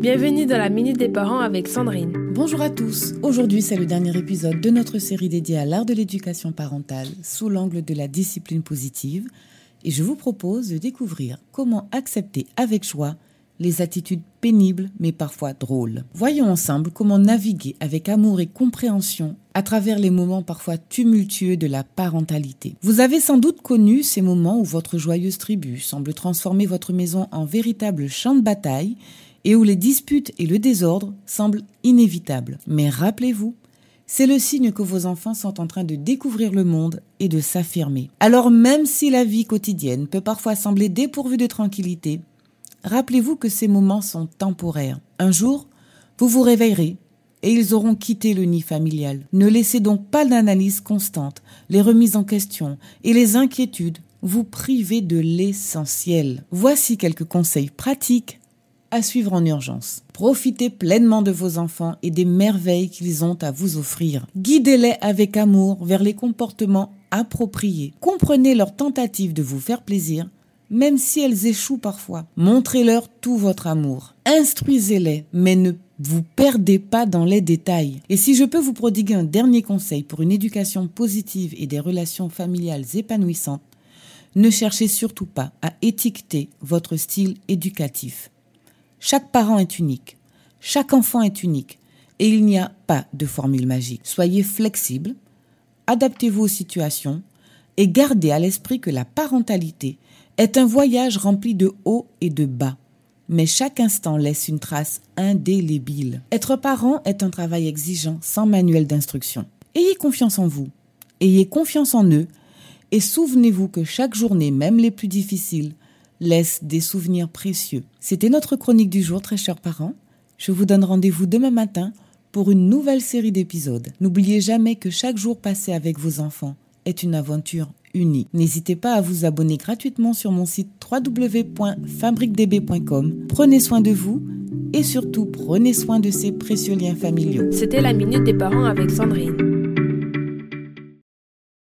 Bienvenue dans la Minute des Parents avec Sandrine. Bonjour à tous. Aujourd'hui, c'est le dernier épisode de notre série dédiée à l'art de l'éducation parentale sous l'angle de la discipline positive. Et je vous propose de découvrir comment accepter avec joie les attitudes pénibles mais parfois drôles. Voyons ensemble comment naviguer avec amour et compréhension à travers les moments parfois tumultueux de la parentalité. Vous avez sans doute connu ces moments où votre joyeuse tribu semble transformer votre maison en véritable champ de bataille et où les disputes et le désordre semblent inévitables. Mais rappelez-vous, c'est le signe que vos enfants sont en train de découvrir le monde et de s'affirmer. Alors même si la vie quotidienne peut parfois sembler dépourvue de tranquillité, Rappelez-vous que ces moments sont temporaires. Un jour, vous vous réveillerez et ils auront quitté le nid familial. Ne laissez donc pas l'analyse constante, les remises en question et les inquiétudes vous priver de l'essentiel. Voici quelques conseils pratiques à suivre en urgence. Profitez pleinement de vos enfants et des merveilles qu'ils ont à vous offrir. Guidez-les avec amour vers les comportements appropriés. Comprenez leurs tentatives de vous faire plaisir même si elles échouent parfois. Montrez-leur tout votre amour. Instruisez-les, mais ne vous perdez pas dans les détails. Et si je peux vous prodiguer un dernier conseil pour une éducation positive et des relations familiales épanouissantes, ne cherchez surtout pas à étiqueter votre style éducatif. Chaque parent est unique, chaque enfant est unique, et il n'y a pas de formule magique. Soyez flexible, adaptez-vous aux situations, et gardez à l'esprit que la parentalité est un voyage rempli de hauts et de bas, mais chaque instant laisse une trace indélébile. Être parent est un travail exigeant sans manuel d'instruction. Ayez confiance en vous, ayez confiance en eux, et souvenez-vous que chaque journée, même les plus difficiles, laisse des souvenirs précieux. C'était notre chronique du jour, très chers parents. Je vous donne rendez-vous demain matin pour une nouvelle série d'épisodes. N'oubliez jamais que chaque jour passé avec vos enfants est une aventure unique. N'hésitez pas à vous abonner gratuitement sur mon site www.fabriquedb.com. Prenez soin de vous et surtout prenez soin de ces précieux liens familiaux. C'était la minute des parents avec Sandrine.